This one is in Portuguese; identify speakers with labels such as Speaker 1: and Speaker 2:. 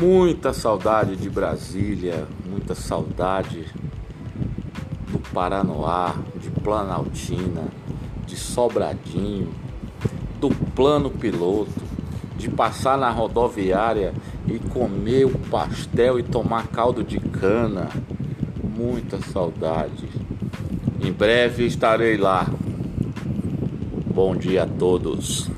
Speaker 1: Muita saudade de Brasília, muita saudade do Paranoá, de Planaltina, de Sobradinho, do plano piloto, de passar na rodoviária e comer o pastel e tomar caldo de cana. Muita saudade. Em breve estarei lá. Bom dia a todos.